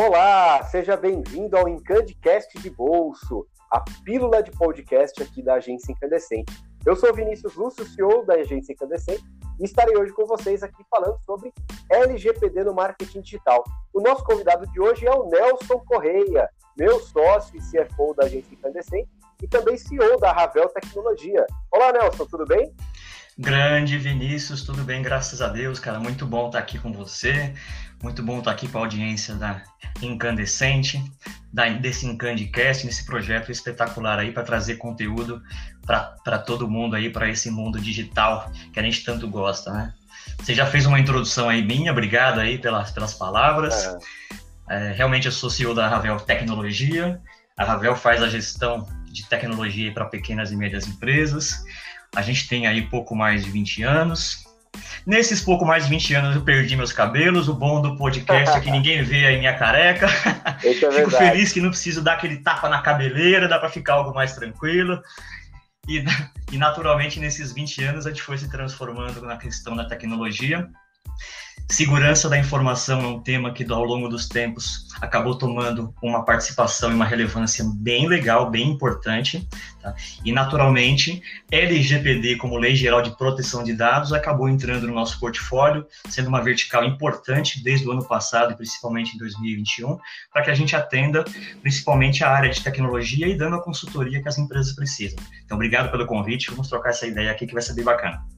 Olá, seja bem-vindo ao Incandicast de Bolso, a pílula de podcast aqui da Agência Incandescente. Eu sou Vinícius Lúcio, CEO da Agência Incandescente, e estarei hoje com vocês aqui falando sobre LGPD no marketing digital. O nosso convidado de hoje é o Nelson Correia, meu sócio e CFO da Agência Incandescente e também CEO da Ravel Tecnologia. Olá, Nelson, tudo bem? Grande Vinícius, tudo bem? Graças a Deus, cara. Muito bom estar aqui com você. Muito bom estar aqui com a audiência da Incandescente, da, desse Incandicast, nesse projeto espetacular aí para trazer conteúdo para todo mundo aí, para esse mundo digital que a gente tanto gosta, né? Você já fez uma introdução aí minha, obrigado aí pelas, pelas palavras. É. É, realmente eu sou CEO da Ravel Tecnologia. A Ravel faz a gestão de tecnologia para pequenas e médias empresas. A gente tem aí pouco mais de 20 anos. Nesses pouco mais de 20 anos eu perdi meus cabelos. O bom do podcast é que ninguém vê aí minha careca. É Fico feliz que não preciso dar aquele tapa na cabeleira, dá para ficar algo mais tranquilo. E, e naturalmente nesses 20 anos a gente foi se transformando na questão da tecnologia. Segurança da informação é um tema que, ao longo dos tempos, acabou tomando uma participação e uma relevância bem legal, bem importante. Tá? E, naturalmente, LGPD, como Lei Geral de Proteção de Dados, acabou entrando no nosso portfólio, sendo uma vertical importante desde o ano passado principalmente em 2021, para que a gente atenda principalmente a área de tecnologia e dando a consultoria que as empresas precisam. Então, obrigado pelo convite, vamos trocar essa ideia aqui que vai ser bem bacana.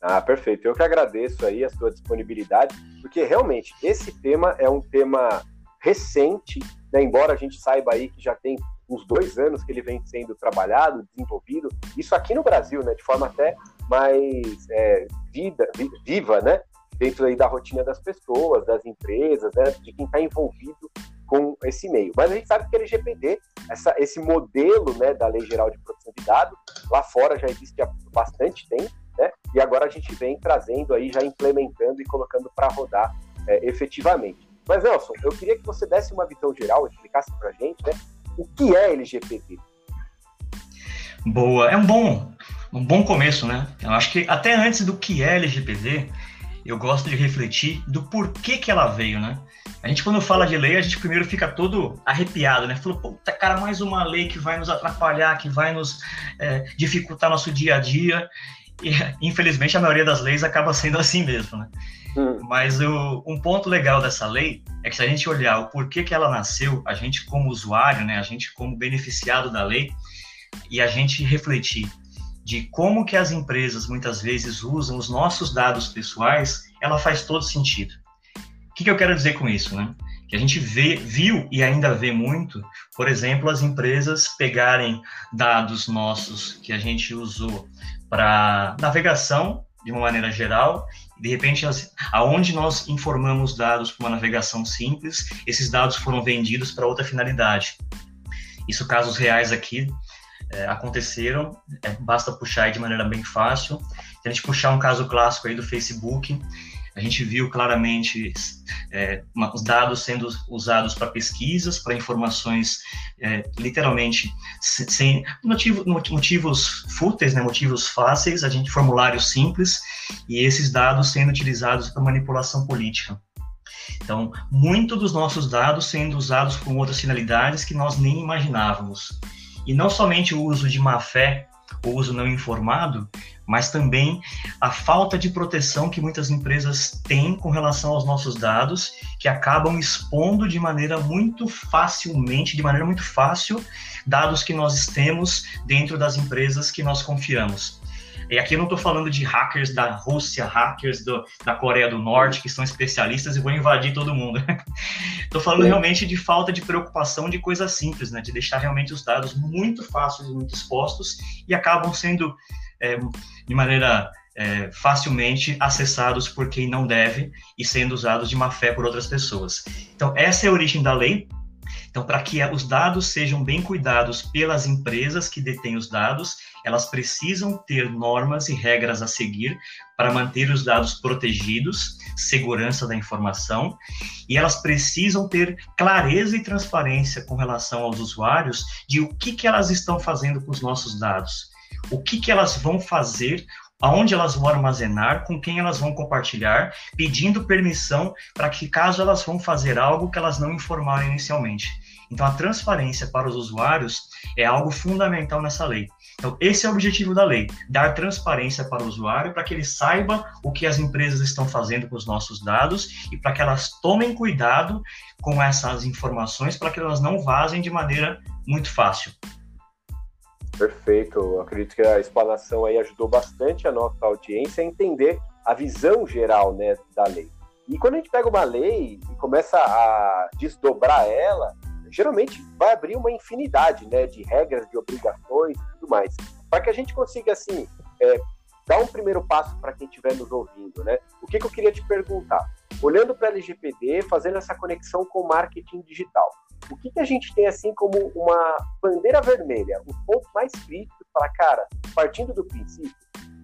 Ah, perfeito. Eu que agradeço aí a sua disponibilidade, porque realmente esse tema é um tema recente, né? embora a gente saiba aí que já tem uns dois anos que ele vem sendo trabalhado, desenvolvido, isso aqui no Brasil, né, de forma até mais é, vida, viva, né, dentro aí da rotina das pessoas, das empresas, né, de quem está envolvido com esse meio. Mas a gente sabe que a LGPD, esse modelo né, da Lei Geral de Proteção de Dados, lá fora já existe há bastante tempo? E agora a gente vem trazendo aí, já implementando e colocando para rodar é, efetivamente. Mas, Nelson, eu queria que você desse uma visão geral, explicasse para a gente né, o que é LGPD. Boa, é um bom, um bom começo, né? Eu acho que até antes do que é LGPD, eu gosto de refletir do porquê que ela veio, né? A gente, quando fala de lei, a gente primeiro fica todo arrepiado, né? Falou, puta, cara, mais uma lei que vai nos atrapalhar, que vai nos é, dificultar nosso dia a dia. Infelizmente, a maioria das leis acaba sendo assim mesmo, né? Hum. Mas o, um ponto legal dessa lei é que se a gente olhar o porquê que ela nasceu, a gente como usuário, né, a gente como beneficiado da lei, e a gente refletir de como que as empresas muitas vezes usam os nossos dados pessoais, ela faz todo sentido. O que, que eu quero dizer com isso, né? Que a gente vê, viu e ainda vê muito, por exemplo, as empresas pegarem dados nossos que a gente usou para navegação de uma maneira geral. De repente, aonde nós informamos dados para uma navegação simples, esses dados foram vendidos para outra finalidade. Isso casos reais aqui é, aconteceram, é, basta puxar de maneira bem fácil. Se a gente puxar um caso clássico aí do Facebook, a gente viu claramente é, os dados sendo usados para pesquisas, para informações é, literalmente sem motivo, motivos fúteis, né, motivos fáceis, a gente formulários simples e esses dados sendo utilizados para manipulação política. Então, muito dos nossos dados sendo usados com outras finalidades que nós nem imaginávamos. E não somente o uso de má fé, o uso não informado, mas também a falta de proteção que muitas empresas têm com relação aos nossos dados, que acabam expondo de maneira muito facilmente, de maneira muito fácil, dados que nós temos dentro das empresas que nós confiamos. E aqui eu não estou falando de hackers da Rússia, hackers do, da Coreia do Norte, que são especialistas e vão invadir todo mundo. Estou falando realmente de falta de preocupação de coisas simples, né? de deixar realmente os dados muito fáceis e muito expostos e acabam sendo é, de maneira é, facilmente acessados por quem não deve e sendo usados de má fé por outras pessoas. Então, essa é a origem da lei. Então, para que os dados sejam bem cuidados pelas empresas que detêm os dados, elas precisam ter normas e regras a seguir para manter os dados protegidos, segurança da informação, e elas precisam ter clareza e transparência com relação aos usuários de o que, que elas estão fazendo com os nossos dados o que, que elas vão fazer aonde elas vão armazenar, com quem elas vão compartilhar, pedindo permissão para que, caso elas vão fazer algo que elas não informaram inicialmente. Então, a transparência para os usuários é algo fundamental nessa lei. Então, esse é o objetivo da lei: dar transparência para o usuário, para que ele saiba o que as empresas estão fazendo com os nossos dados e para que elas tomem cuidado com essas informações, para que elas não vazem de maneira muito fácil. Perfeito. Eu acredito que a explanação aí ajudou bastante a nossa audiência a entender a visão geral né, da lei. E quando a gente pega uma lei e começa a desdobrar ela, geralmente vai abrir uma infinidade né, de regras, de obrigações e tudo mais. Para que a gente consiga, assim, é, dar um primeiro passo para quem estiver nos ouvindo, né? O que, que eu queria te perguntar? Olhando para a LGPD, fazendo essa conexão com o marketing digital, o que, que a gente tem assim como uma bandeira vermelha, os pontos mais críticos para, cara, partindo do princípio,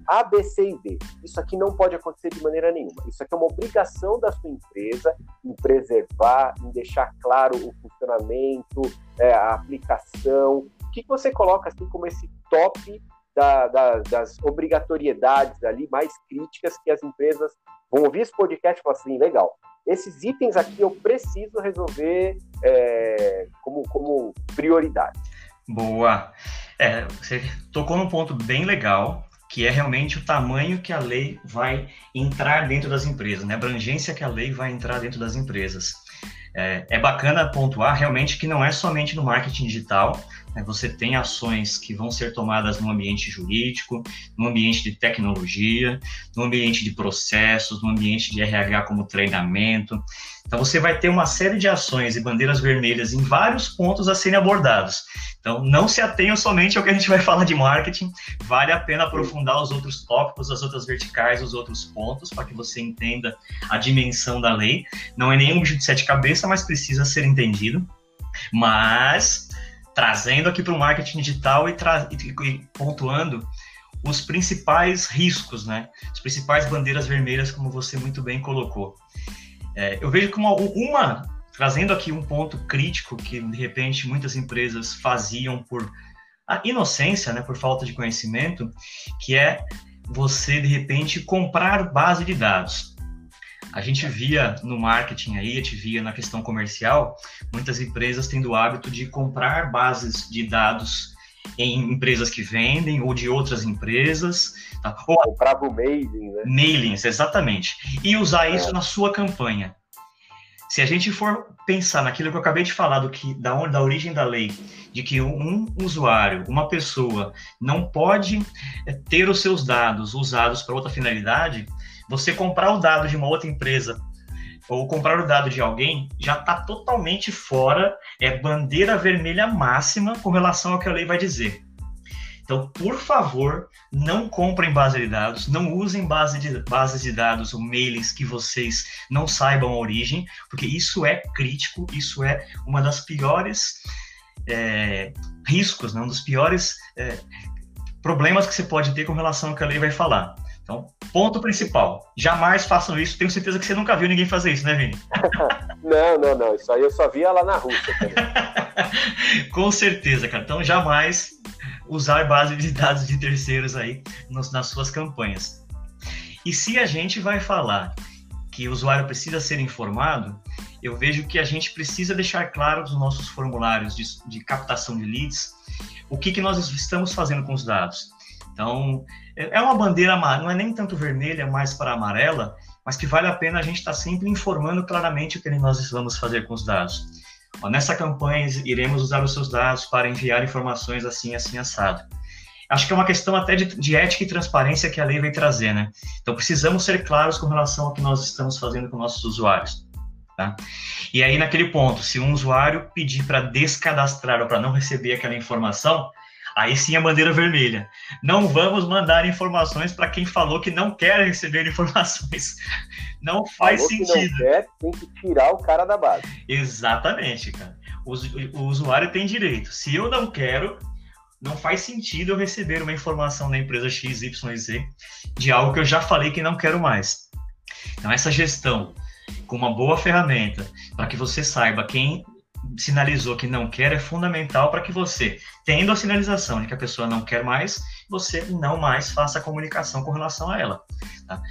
A, B, C e D. Isso aqui não pode acontecer de maneira nenhuma. Isso aqui é uma obrigação da sua empresa em preservar, em deixar claro o funcionamento, é, a aplicação. O que, que você coloca assim como esse top da, da, das obrigatoriedades ali mais críticas que as empresas vão ouvir esse podcast e falar assim, legal, esses itens aqui eu preciso resolver é, como, como prioridade. Boa. É, você tocou num ponto bem legal, que é realmente o tamanho que a lei vai entrar dentro das empresas, né? a abrangência que a lei vai entrar dentro das empresas. É, é bacana pontuar realmente que não é somente no marketing digital? Você tem ações que vão ser tomadas no ambiente jurídico, no ambiente de tecnologia, no ambiente de processos, no ambiente de RH como treinamento. Então você vai ter uma série de ações e bandeiras vermelhas em vários pontos a serem abordados. Então não se atenham somente ao que a gente vai falar de marketing, vale a pena aprofundar os outros tópicos, as outras verticais, os outros pontos, para que você entenda a dimensão da lei. Não é nenhum bicho de sete cabeças, mas precisa ser entendido. Mas trazendo aqui para o marketing digital e, e, pontuando os principais riscos, né? As principais bandeiras vermelhas, como você muito bem colocou. É, eu vejo como uma, trazendo aqui um ponto crítico que de repente muitas empresas faziam por inocência, né, por falta de conhecimento, que é você de repente comprar base de dados. A gente via no marketing aí, a gente via na questão comercial, muitas empresas tendo o hábito de comprar bases de dados em empresas que vendem ou de outras empresas. Tá? Ou comprava o mailing, né? Mailings, exatamente. E usar isso é. na sua campanha. Se a gente for pensar naquilo que eu acabei de falar, do que, da, da origem da lei, de que um usuário, uma pessoa, não pode é, ter os seus dados usados para outra finalidade, você comprar o dado de uma outra empresa ou comprar o dado de alguém já está totalmente fora, é bandeira vermelha máxima com relação ao que a lei vai dizer. Então, por favor, não comprem base de dados, não usem base de, bases de dados ou mailings que vocês não saibam a origem, porque isso é crítico, isso é uma das piores é, riscos, né? um dos piores é, problemas que você pode ter com relação ao que a lei vai falar. Então, ponto principal. Jamais façam isso. Tenho certeza que você nunca viu ninguém fazer isso, né, Vini? não, não, não. Isso aí eu só via lá na Rússia Com certeza, cara. Então, jamais usar base de dados de terceiros aí nos, nas suas campanhas. E se a gente vai falar que o usuário precisa ser informado, eu vejo que a gente precisa deixar claro nos nossos formulários de, de captação de leads o que, que nós estamos fazendo com os dados. Então, é uma bandeira, não é nem tanto vermelha, mais para amarela, mas que vale a pena a gente estar tá sempre informando claramente o que nós vamos fazer com os dados. Ó, nessa campanha, iremos usar os seus dados para enviar informações assim, assim, assado. Acho que é uma questão até de, de ética e transparência que a lei vai trazer, né? Então, precisamos ser claros com relação ao que nós estamos fazendo com nossos usuários. Tá? E aí, naquele ponto, se um usuário pedir para descadastrar ou para não receber aquela informação, Aí sim a bandeira vermelha. Não vamos mandar informações para quem falou que não quer receber informações. Não faz falou sentido. Que não quer, tem que tirar o cara da base. Exatamente, cara. O, o usuário tem direito. Se eu não quero, não faz sentido eu receber uma informação da empresa XYZ de algo que eu já falei que não quero mais. Então, essa gestão com uma boa ferramenta para que você saiba quem sinalizou que não quer é fundamental para que você, tendo a sinalização de que a pessoa não quer mais, você não mais faça a comunicação com relação a ela. Tá?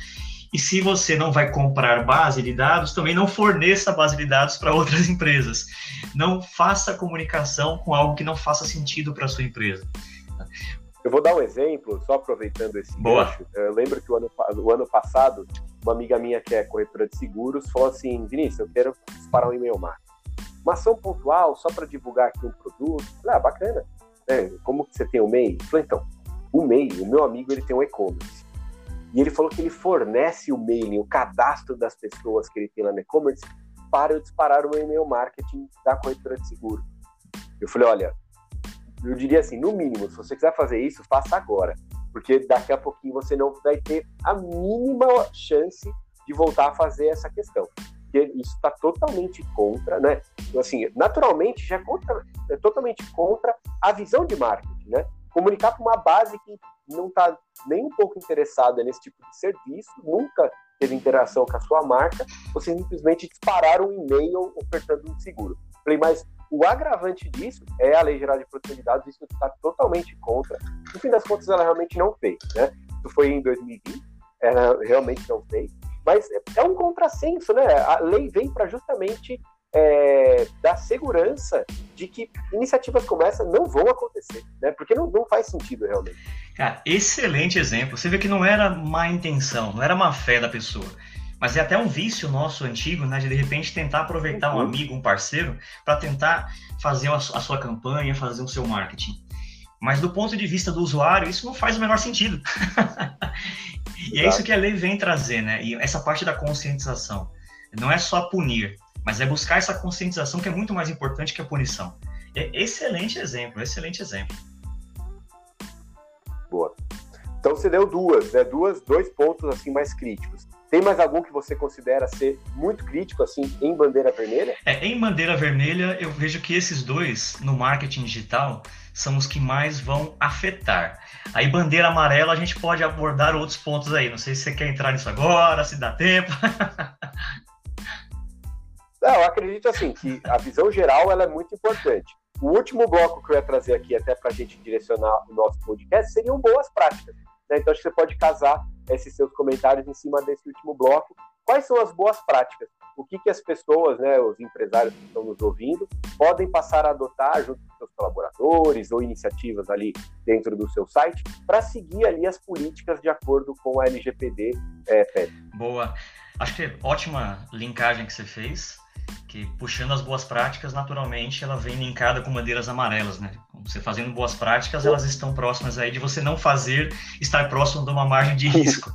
E se você não vai comprar base de dados, também não forneça base de dados para outras empresas. Não faça comunicação com algo que não faça sentido para sua empresa. Eu vou dar um exemplo, só aproveitando esse Boa. gancho. Eu lembro que o ano, o ano passado, uma amiga minha que é corretora de seguros falou assim: Vinícius, eu quero disparar um e-mail marketing. Uma ação pontual só para divulgar aqui um produto. Ah, bacana. É, como que você tem o MEI? Falei, então, o MEI, o meu amigo, ele tem um e-commerce. E ele falou que ele fornece o mailing, o cadastro das pessoas que ele tem lá no e-commerce para eu disparar o e-mail marketing da corretora de seguro. Eu falei, olha, eu diria assim, no mínimo, se você quiser fazer isso, faça agora, porque daqui a pouquinho você não vai ter a mínima chance de voltar a fazer essa questão. Porque isso está totalmente contra, né? Então, assim, naturalmente já é, contra, é totalmente contra a visão de marketing, né? Comunicar para uma base que não está nem um pouco interessada nesse tipo de serviço, nunca teve interação com a sua marca, você simplesmente disparar um e-mail ofertando um seguro. Falei, mas o agravante disso é a Lei Geral de Proteção de Dados, isso está totalmente contra. No fim das contas, ela realmente não fez, né? Isso foi em 2020, ela realmente não fez. Mas é um contrassenso, né? A lei vem para justamente é, dar segurança de que iniciativas como essa não vão acontecer, né? Porque não, não faz sentido realmente. Cara, excelente exemplo. Você vê que não era má intenção, não era má fé da pessoa. Mas é até um vício nosso antigo, né? De de repente tentar aproveitar um uhum. amigo, um parceiro, para tentar fazer a sua campanha, fazer o seu marketing. Mas do ponto de vista do usuário, isso não faz o menor sentido. e é isso que a lei vem trazer, né? E essa parte da conscientização. Não é só punir, mas é buscar essa conscientização que é muito mais importante que a punição. É excelente exemplo, excelente exemplo. Boa. Então você deu duas, né? Duas, dois pontos assim mais críticos. Tem mais algum que você considera ser muito crítico, assim, em bandeira vermelha? É, em bandeira vermelha, eu vejo que esses dois, no marketing digital, são os que mais vão afetar. Aí, bandeira amarela, a gente pode abordar outros pontos aí. Não sei se você quer entrar nisso agora, se dá tempo. Não, eu acredito assim que a visão geral ela é muito importante. O último bloco que eu ia trazer aqui, até para a gente direcionar o nosso podcast, seriam boas práticas. Né? Então, acho que você pode casar esses seus comentários em cima desse último bloco. Quais são as boas práticas? O que, que as pessoas, né, os empresários que estão nos ouvindo, podem passar a adotar junto com seus colaboradores ou iniciativas ali dentro do seu site para seguir ali as políticas de acordo com a LGPD, é? Boa. Acho que ótima linkagem que você fez que puxando as boas práticas, naturalmente, ela vem linkada com bandeiras amarelas, né? Você fazendo boas práticas, elas estão próximas aí de você não fazer, estar próximo de uma margem de risco.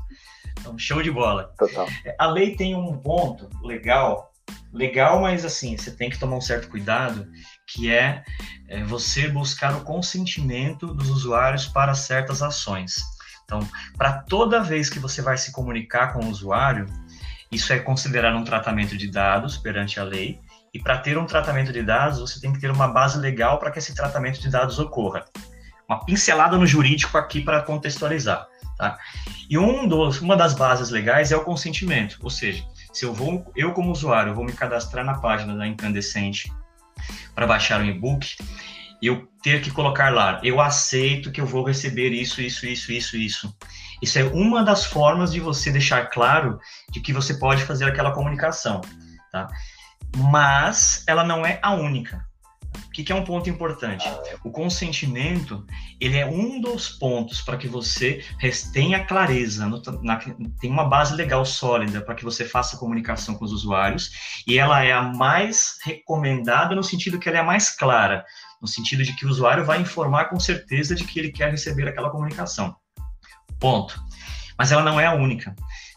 Então, show de bola. Total. É, a lei tem um ponto legal, legal, mas assim, você tem que tomar um certo cuidado, que é, é você buscar o consentimento dos usuários para certas ações. Então, para toda vez que você vai se comunicar com o usuário, isso é considerado um tratamento de dados perante a lei, e para ter um tratamento de dados, você tem que ter uma base legal para que esse tratamento de dados ocorra. Uma pincelada no jurídico aqui para contextualizar. Tá? E um dos, uma das bases legais é o consentimento, ou seja, se eu vou, eu como usuário, vou me cadastrar na página da Incandescente para baixar um e-book, eu ter que colocar lá, eu aceito que eu vou receber isso, isso, isso, isso, isso. Isso é uma das formas de você deixar claro de que você pode fazer aquela comunicação, tá? Mas ela não é a única. O que, que é um ponto importante? O consentimento ele é um dos pontos para que você tenha clareza, no, na, tem uma base legal sólida para que você faça a comunicação com os usuários e ela é a mais recomendada no sentido que ela é a mais clara, no sentido de que o usuário vai informar com certeza de que ele quer receber aquela comunicação. Ponto. Mas ela não é a única.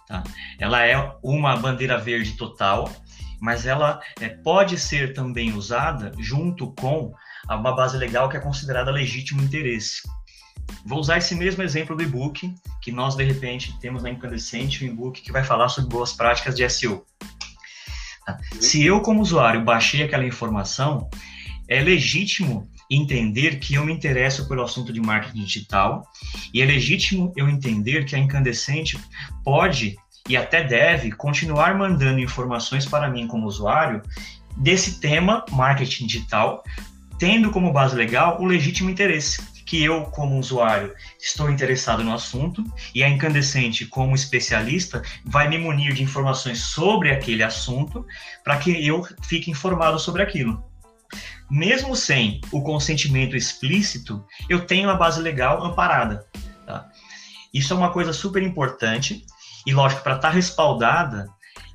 Tá? Ela é uma bandeira verde total, mas ela é, pode ser também usada junto com uma base legal que é considerada legítimo interesse. Vou usar esse mesmo exemplo do e-book, que nós, de repente, temos na Incandescente um e-book que vai falar sobre boas práticas de SEO. Tá? Se eu, como usuário, baixei aquela informação, é legítimo entender que eu me interesso pelo assunto de marketing digital e é legítimo eu entender que a Incandescente pode e até deve continuar mandando informações para mim como usuário desse tema marketing digital, tendo como base legal o legítimo interesse. que eu, como usuário, estou interessado no assunto e a incandescente, como especialista, vai me munir de informações sobre aquele assunto para que eu fique informado sobre aquilo. Mesmo sem o consentimento explícito, eu tenho a base legal amparada. Tá? Isso é uma coisa super importante e, lógico, para estar tá respaldada,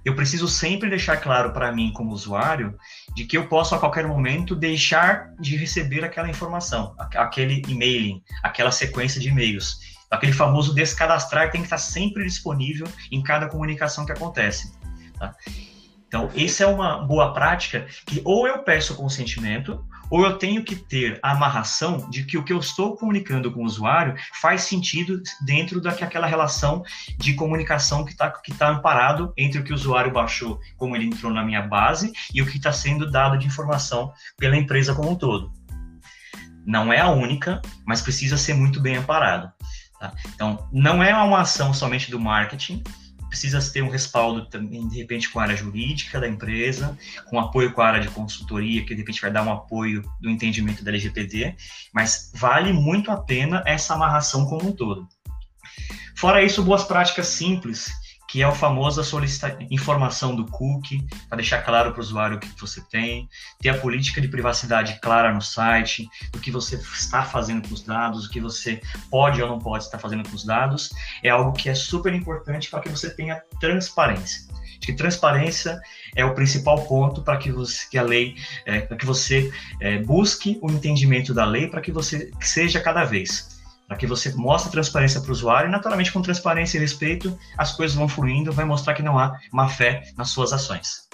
eu preciso sempre deixar claro para mim, como usuário, de que eu posso a qualquer momento deixar de receber aquela informação, aquele e-mailing, aquela sequência de e-mails. Aquele famoso descadastrar tem que estar sempre disponível em cada comunicação que acontece. Tá? Então, essa é uma boa prática que ou eu peço consentimento, ou eu tenho que ter a amarração de que o que eu estou comunicando com o usuário faz sentido dentro daquela relação de comunicação que está que tá amparado entre o que o usuário baixou, como ele entrou na minha base, e o que está sendo dado de informação pela empresa como um todo. Não é a única, mas precisa ser muito bem amparado. Tá? Então, não é uma ação somente do marketing, precisa ter um respaldo também, de repente, com a área jurídica da empresa, com apoio com a área de consultoria, que de repente vai dar um apoio do entendimento da LGPD, mas vale muito a pena essa amarração como um todo. Fora isso, boas práticas simples que é o famoso solicitar informação do cookie, para deixar claro para o usuário o que você tem, ter a política de privacidade clara no site, do que você está fazendo com os dados, o que você pode ou não pode estar fazendo com os dados, é algo que é super importante para que você tenha transparência. Acho que transparência é o principal ponto para que, você, que a lei, é, para que você é, busque o entendimento da lei para que você seja cada vez para que você mostre transparência para o usuário e, naturalmente, com transparência e respeito, as coisas vão fluindo, vai mostrar que não há má fé nas suas ações.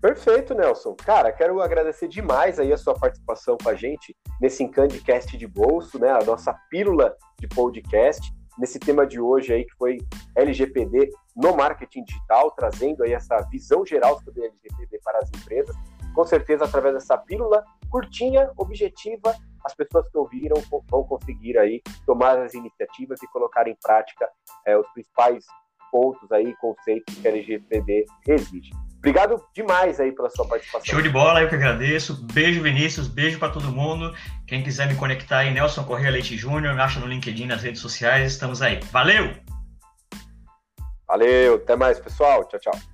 Perfeito, Nelson. Cara, quero agradecer demais aí a sua participação com a gente nesse Encandicast de bolso, né? A nossa pílula de podcast, nesse tema de hoje aí que foi LGPD no marketing digital, trazendo aí essa visão geral sobre LGPD para as empresas. Com certeza, através dessa pílula curtinha, objetiva as pessoas que ouviram vão conseguir aí tomar as iniciativas e colocar em prática é, os principais pontos aí, conceitos que a LGPD exige. Obrigado demais aí pela sua participação. Show de bola, eu que agradeço. Beijo, Vinícius, beijo para todo mundo. Quem quiser me conectar aí, Nelson Correia Leite Júnior, me acha no LinkedIn, nas redes sociais, estamos aí. Valeu! Valeu, até mais, pessoal. Tchau, tchau.